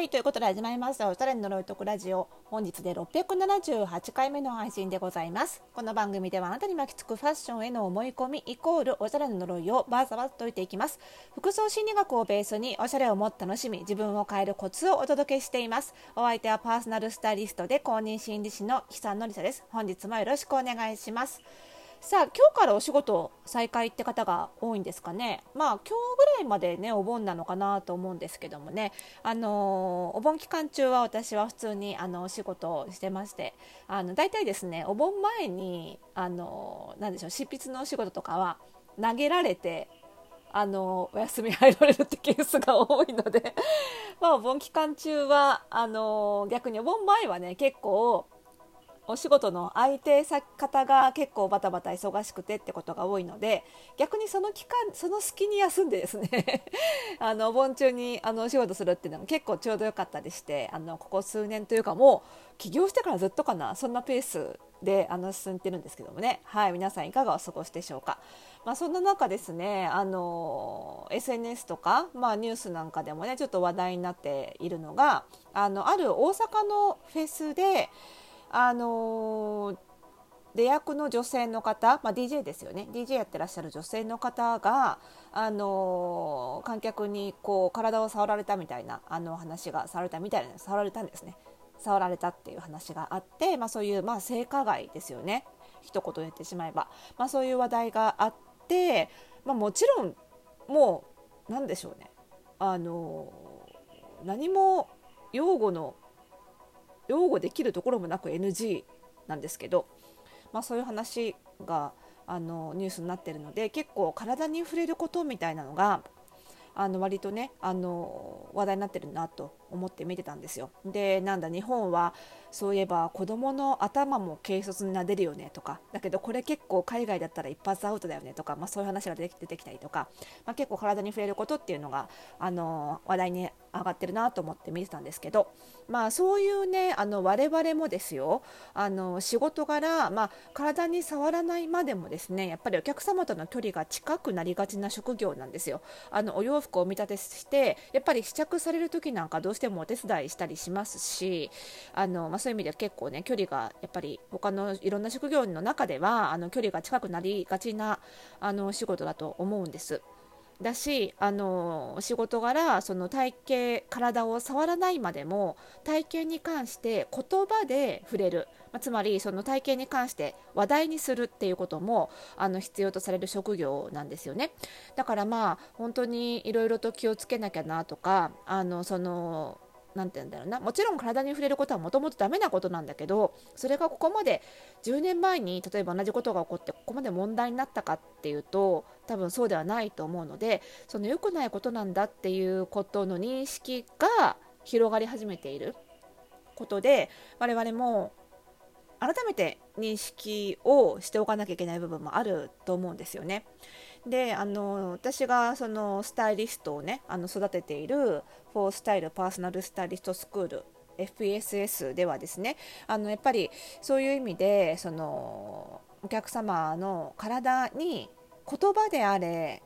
はいということで始まりましたおしゃれの呪いとくラジオ。本日で678回目の配信でございます。この番組ではあなたに巻きつくファッションへの思い込みイコールおしゃれの呪いをバーサバと解いていきます。服装心理学をベースにおしゃれをもっと楽しみ自分を変えるコツをお届けしています。お相手はパーソナルスタイリストで公認心理師の久野里沙です。本日もよろしくお願いします。さあ今日からお仕事再開って方が多いんですかね。まあ今日ぐらいまでねお盆なのかなと思うんですけどもね。あのー、お盆期間中は私は普通にあのお仕事をしてまして。あの大体ですねお盆前にあのー、でしょう執筆のお仕事とかは投げられてあのお休み入られるってケースが多いので。まあお盆期間中はあの逆にお盆前はね結構お仕事の相手方が結構バタバタ忙しくてってことが多いので逆にその期間その隙に休んでですね あのお盆中にあのお仕事するっていうのも結構ちょうど良かったりしてあのここ数年というかもう起業してからずっとかなそんなペースであの進んでるんですけどもねはい皆さんいかがお過ごしでしょうか。まあ、そんな中ですねあの SNS とか、まあ、ニュースなんかでもねちょっと話題になっているのがあのある大阪のフェスであの出役の女性の方、まあ、DJ ですよね。DJ やってらっしゃる女性の方が、あの観客にこう体を触られたみたいなあの話が触られたみたいな触られたんですね。触られたっていう話があって、まあ、そういう、まあ、性加害ですよね。一言言ってしまえば、まあ、そういう話題があって、まあ、もちろんもう何でしょうね。あの何も擁護の擁護できるところもなく NG なんですけど、まあ、そういう話があのニュースになってるので結構体に触れることみたいなのがあの割とねあの話題になってるなと思って見てたんですよ。でなんだ日本はそういえば子どもの頭も軽率に撫でるよねとかだけどこれ結構海外だったら一発アウトだよねとか、まあ、そういう話が出てきたりとか、まあ、結構体に触れることっていうのがあの話題に上がってるなと思って見てたんですけど、まあ、そういうねあの我々もですよあの仕事柄、まあ、体に触らないまでもですねやっぱりお客様との距離が近くなりがちな職業なんですよ。あのお洋服を見立てしてやっぱり試着される時なんかどうしてもお手伝いしたりしますしあの、まあ、そういう意味では結構ね距離がやっぱり他のいろんな職業の中ではあの距離が近くなりがちなあの仕事だと思うんです。だしあの仕事柄その体型体を触らないまでも体型に関して言葉で触れる、まあ、つまりその体型に関して話題にするっていうこともあの必要とされる職業なんですよね。だからまあ本当にいろいろと気をつけなきゃなとかあのその何て言うんだろうなもちろん体に触れることはもともとダメなことなんだけどそれがここまで10年前に例えば同じことが起こってここまで問題になったかっていうと多分そうではないと思うのでその良くないことなんだっていうことの認識が広がり始めていることで我々も改めて認識をしておかなきゃいけない部分もあると思うんですよね。であの私がそのスタイリストをねあの育てているフォースタイルパーソナルスタイリストスクール FPSS ではですねあのやっぱりそういう意味でそのお客様の体に言葉であれ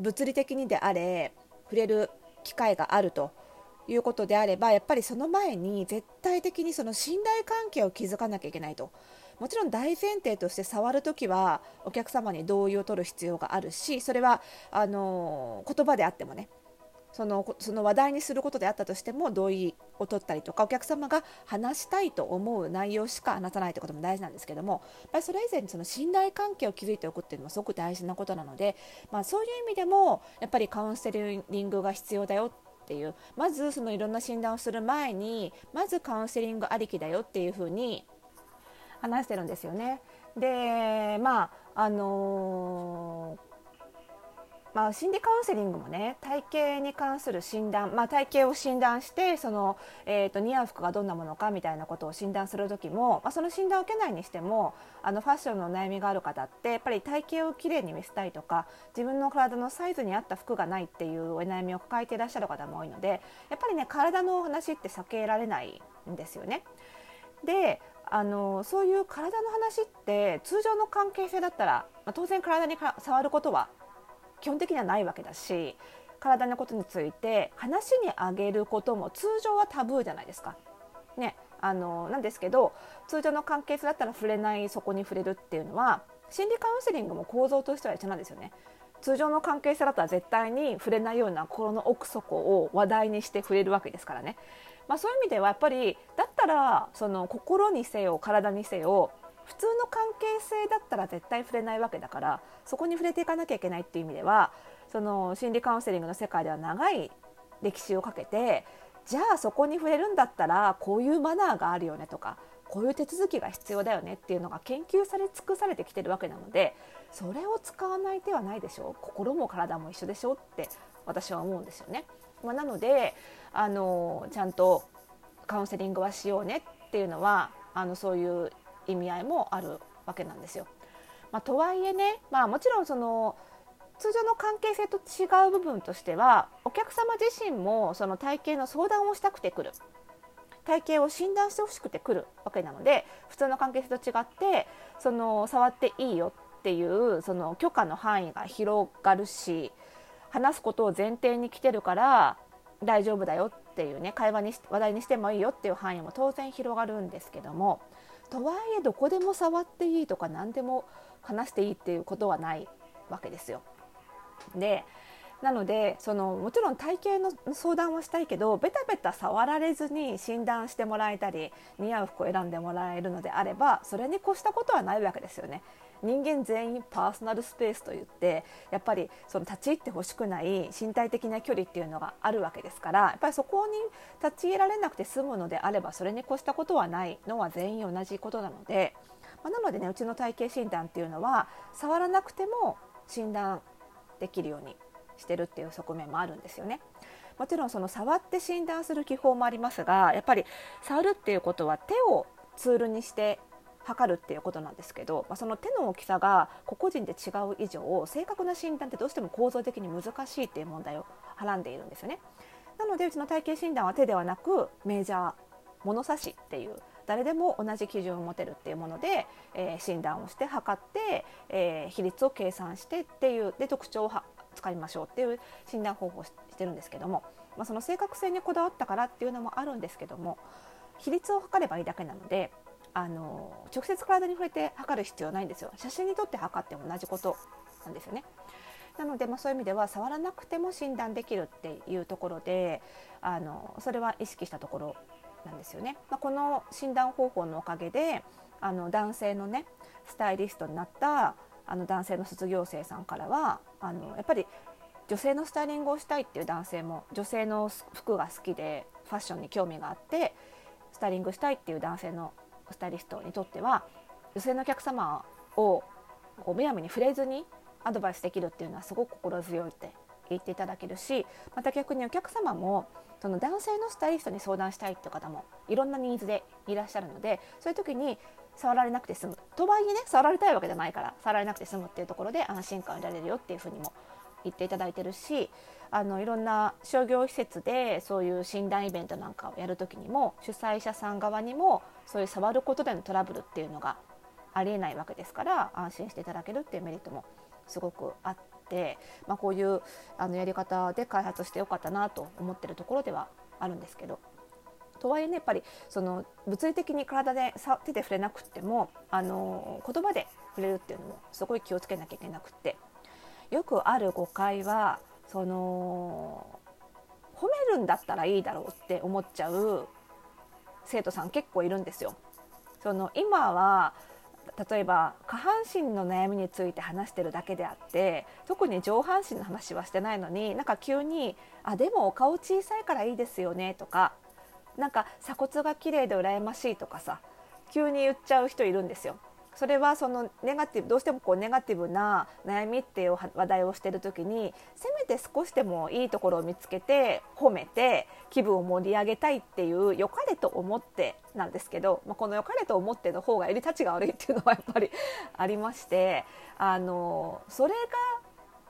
物理的にであれ触れる機会があるということであればやっぱりその前に絶対的にその信頼関係を築かなきゃいけないと。もちろん大前提として触るときはお客様に同意を取る必要があるしそれはあの言葉であってもねそのその話題にすることであったとしても同意を取ったりとかお客様が話したいと思う内容しか話さないということも大事なんですけどもやっぱりそれ以前にその信頼関係を築いておくっていうのもすごく大事なことなので、まあ、そういう意味でもやっぱりカウンセリングが必要だよっていうまずそのいろんな診断をする前にまずカウンセリングありきだよっていうふうに話してるんですよね。でまああのーま、心理カウンセリングもね体型に関する診断、まあ、体型を診断してその、えーと、似合う服がどんなものかみたいなことを診断する時も、まあ、その診断を受けないにしてもあのファッションの悩みがある方ってやっぱり体型をきれいに見せたいとか自分の体のサイズに合った服がないっていうお悩みを抱えていらっしゃる方も多いのでやっぱりね体の話って避けられないんですよね。であのそういう体の話って通常の関係性だったら、まあ、当然体に触ることは基本的にはないわけだし体のことについて話にあげることも通常はタブーじゃないですか。ね、あのなんですけど通常の関係性だったら触れないそこに触れるっていうのは心理カウンセリングも構造としては一緒なんですよね。通常の関係性だったら絶対に触れないような心の奥底を話題にして触れるわけですからね。まあ、そういう意味ではやっぱりだったらその心にせよ体にせよ普通の関係性だったら絶対触れないわけだからそこに触れていかなきゃいけないっていう意味ではその心理カウンセリングの世界では長い歴史をかけてじゃあそこに触れるんだったらこういうマナーがあるよねとかこういう手続きが必要だよねっていうのが研究され尽くされてきてるわけなのでそれを使わない手はないでしょう心も体も一緒でしょって私は思うんですよね。まあ、なのであのちゃんとカウンセリングはしようねっていうのはあのそういう意味合いもあるわけなんですよ。まあ、とはいえね、まあ、もちろんその通常の関係性と違う部分としてはお客様自身もその体型の相談をしたくてくる体型を診断してほしくてくるわけなので普通の関係性と違ってその触っていいよっていうその許可の範囲が広がるし話すことを前提に来てるから大丈夫だよっていうね会話に話題にしてもいいよっていう範囲も当然広がるんですけどもとはいえどこでも触っていいとか何でも話していいっていうことはないわけですよ。でなのでそのもちろん体型の相談をしたいけどベタベタ触られずに診断してもらえたり似合う服を選んでもらえるのであればそれに越したことはないわけですよね。人間全員パーソナルスペースといってやっぱりその立ち入ってほしくない身体的な距離っていうのがあるわけですからやっぱりそこに立ち入られなくて済むのであればそれに越したことはないのは全員同じことなので、まあ、なのでねうちの体型診断っていうのは触らなくても診断できるようにしてるっていう側面もあるんですよね。もちろんその触って診断する技法もありますがやっぱり触るっていうことは手をツールにして測るっていうことなんですけど、まあ、その手の大きさが個々人で違う以上正確な診断ってどうしても構造的に難しいっていう問題をはらんでいるんですよね。なのでうちの体型診断は手ではなくメジャー物差しっていう誰でも同じ基準を持てるっていうもので、えー、診断をして測って、えー、比率を計算してっていうで特徴を使いましょうっていう診断方法をしてるんですけども、まあ、その正確性にこだわったからっていうのもあるんですけども比率を測ればいいだけなのであの直接体に触れて測る必要ないんですよ写真に撮って測っても同じことなんですよね。なので、まあ、そういう意味では触らなくても診断できるっていうところであのそれは意識したところなんですよね。まあ、この診断方法のおかげであの男性のねスタイリストになったあの男性の卒業生さんからはあのやっぱり女性のスタイリングをしたいっていう男性も女性の服が好きでファッションに興味があってスタイリングしたいっていう男性のスタイリストにとっては女性のお客様をこうむやみに触れずにアドバイスできるっていうのはすごく心強いって言っていただけるしまた逆にお客様もその男性のスタイリストに相談したいっていう方もいろんなニーズでいらっしゃるのでそういう時に触られなくて済むとはいえね触られたいわけじゃないから触られなくて済むっていうところで安心感を得られるよっていうふうにも言っていただいてるしあのいろんな商業施設でそういう診断イベントなんかをやる時にも主催者さん側にもそういう触ることでのトラブルっていうのがありえないわけですから安心していただけるっていうメリットもすごくあって、まあ、こういうあのやり方で開発してよかったなと思ってるところではあるんですけど。とはいえねやっぱりその物理的に体で手で触れなくてもあの言葉で触れるっていうのもすごい気をつけなきゃいけなくってよくある誤解はその褒めるんだったらいいだろうって思っちゃう生徒さん結構いるんですよ。その今は例えば下半身の悩みについて話してるだけであって特に上半身の話はしてないのになんか急に「あでもお顔小さいからいいですよね」とか「なんか鎖骨が綺麗で羨ましい」とかさ急に言っちゃう人いるんですよ。それはそのネガティブどうしてもこうネガティブな悩みっていう話題をしてる時にせめて少しでもいいところを見つけて褒めて気分を盛り上げたいっていう良かれと思ってなんですけど、まあ、この良かれと思っての方がよりたちが悪いっていうのはやっぱり ありましてあのそれが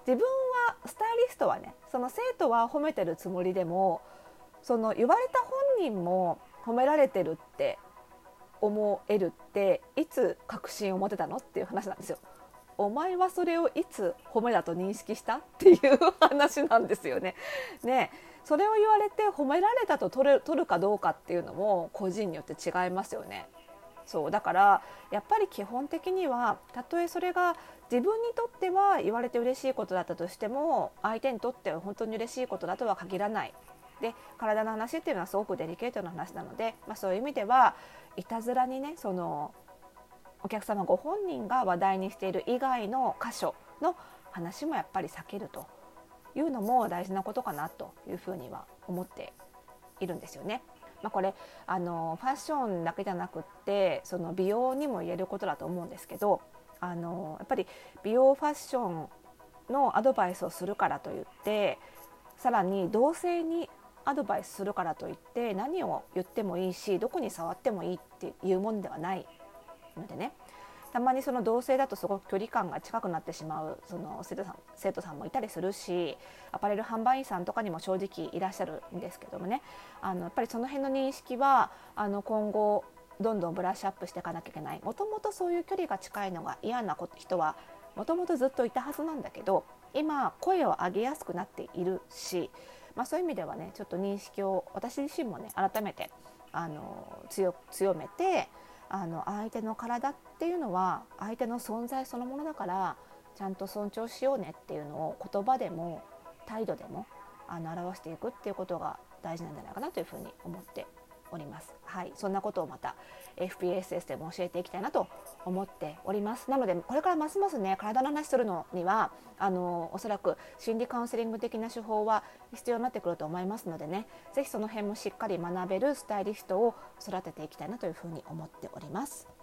自分はスタイリストはねその生徒は褒めてるつもりでもその言われた本人も褒められてるって思えるっていつ確信を持てたのっていう話なんですよ。お前はそれをいつ褒めだと認識したっていう話なんですよね。ねそれを言われて褒められたと取る取るかどうかっていうのも個人によって違いますよね。そうだからやっぱり基本的にはたとえそれが自分にとっては言われて嬉しいことだったとしても相手にとっては本当に嬉しいことだとは限らないで体の話っていうのはすごくデリケートな話なので、まあ、そういう意味ではいたずらにねそのお客様ご本人が話題にしている以外の箇所の話もやっぱり避けるというのも大事なことかなというふうには思っているんですよね。まあ、これあのファッションだけじゃなくってその美容にも言えることだと思うんですけどあのやっぱり美容ファッションのアドバイスをするからといってさらに同性にアドバイスするからといって何を言ってもいいしどこに触ってもいいっていうものではないのでね。たまにその同性だとすごく距離感が近くなってしまうその生徒さん生徒さんもいたりするしアパレル販売員さんとかにも正直いらっしゃるんですけどもね。あのやっぱりその辺の認識はあの今後どんどんブラッシュアップしていかなきゃいけない。もともとそういう距離が近いのが嫌な人はもともとずっといたはずなんだけど今声を上げやすくなっているし、まあ、そういう意味ではねちょっと認識を私自身もね改めてあの強めてあの相手の体っていうのは相手の存在そのものだからちゃんと尊重しようねっていうのを言葉でも態度でもあの表していくっていうことが大事なんじゃないかなというふうに思っております。はい、そんなことをまた FPSS でも教えていきたいなと思っております。なのでこれからますますね体の話するのにはあのおそらく心理カウンセリング的な手法は必要になってくると思いますのでね、是非その辺もしっかり学べるスタイリストを育てていきたいなというふうに思っております。